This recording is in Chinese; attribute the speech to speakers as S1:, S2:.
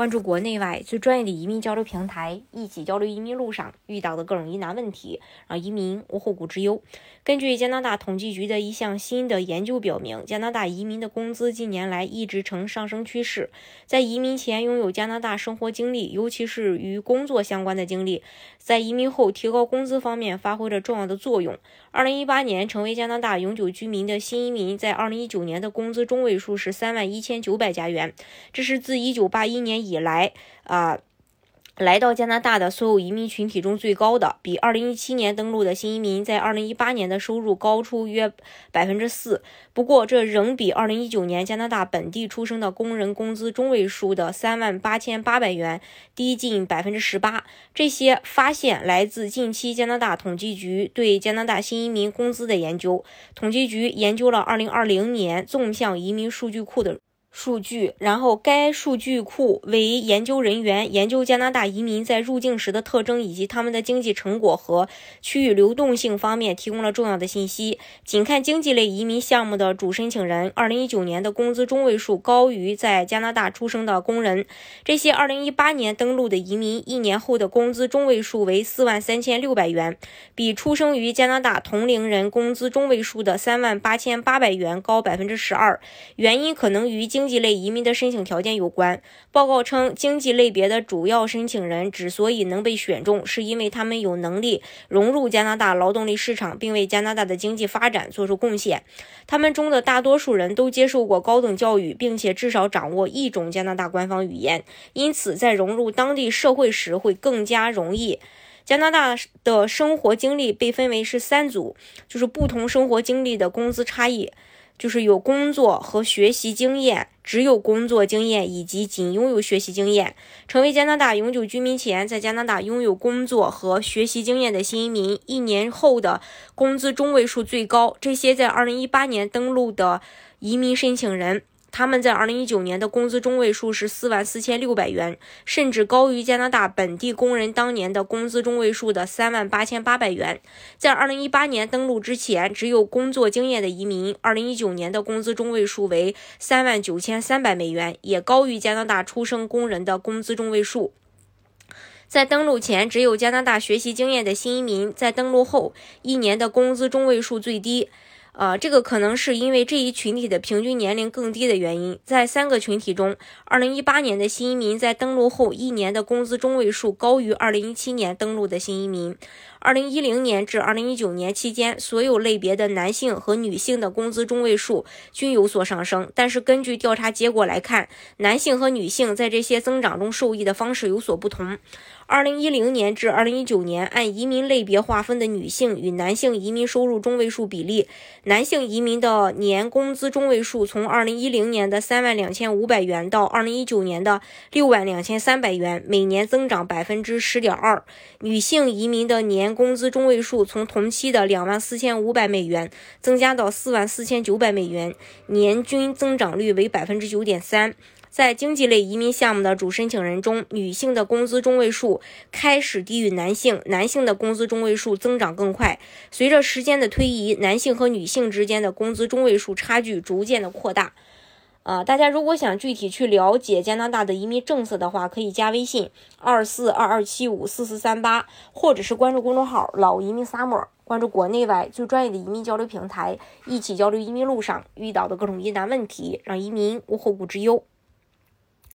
S1: 关注国内外最专业的移民交流平台，一起交流移民路上遇到的各种疑难问题，让移民无后顾之忧。根据加拿大统计局的一项新的研究表明，加拿大移民的工资近年来一直呈上升趋势。在移民前拥有加拿大生活经历，尤其是与工作相关的经历，在移民后提高工资方面发挥着重要的作用。二零一八年成为加拿大永久居民的新移民，在二零一九年的工资中位数是三万一千九百加元，这是自一九八一年以以来啊。来到加拿大的所有移民群体中最高的，比2017年登陆的新移民在2018年的收入高出约百分之四。不过，这仍比2019年加拿大本地出生的工人工资中位数的3万八千八百元低近百分之十八。这些发现来自近期加拿大统计局对加拿大新移民工资的研究。统计局研究了2020年纵向移民数据库的。数据，然后该数据库为研究人员研究加拿大移民在入境时的特征以及他们的经济成果和区域流动性方面提供了重要的信息。仅看经济类移民项目的主申请人，2019年的工资中位数高于在加拿大出生的工人。这些2018年登陆的移民一年后的工资中位数为4万3600元，比出生于加拿大同龄人工资中位数的3万8800元高百分之十二。原因可能与经经济类移民的申请条件有关。报告称，经济类别的主要申请人之所以能被选中，是因为他们有能力融入加拿大劳动力市场，并为加拿大的经济发展做出贡献。他们中的大多数人都接受过高等教育，并且至少掌握一种加拿大官方语言，因此在融入当地社会时会更加容易。加拿大的生活经历被分为是三组，就是不同生活经历的工资差异。就是有工作和学习经验，只有工作经验以及仅拥有学习经验。成为加拿大永久居民前，在加拿大拥有工作和学习经验的新移民，一年后的工资中位数最高。这些在2018年登陆的移民申请人。他们在二零一九年的工资中位数是四万四千六百元，甚至高于加拿大本地工人当年的工资中位数的三万八千八百元。在二零一八年登陆之前，只有工作经验的移民，二零一九年的工资中位数为三万九千三百美元，也高于加拿大出生工人的工资中位数。在登陆前，只有加拿大学习经验的新移民，在登陆后一年的工资中位数最低。呃，这个可能是因为这一群体的平均年龄更低的原因。在三个群体中，2018年的新移民在登陆后一年的工资中位数高于2017年登陆的新移民。2010年至2019年期间，所有类别的男性和女性的工资中位数均有所上升。但是，根据调查结果来看，男性和女性在这些增长中受益的方式有所不同。2010年至2019年，按移民类别划分的女性与男性移民收入中位数比例，男性移民的年工资中位数从2010年的3万2500元到2019年的6万2300元，每年增长百分之十点二；女性移民的年工资中位数从同期的两万四千五百美元增加到四万四千九百美元，年均增长率为百分之九点三。在经济类移民项目的主申请人中，女性的工资中位数开始低于男性，男性的工资中位数增长更快。随着时间的推移，男性和女性之间的工资中位数差距逐渐的扩大。啊，大家如果想具体去了解加拿大的移民政策的话，可以加微信二四二二七五四四三八，或者是关注公众号“老移民 summer”，关注国内外最专业的移民交流平台，一起交流移民路上遇到的各种疑难问题，让移民无后顾之忧。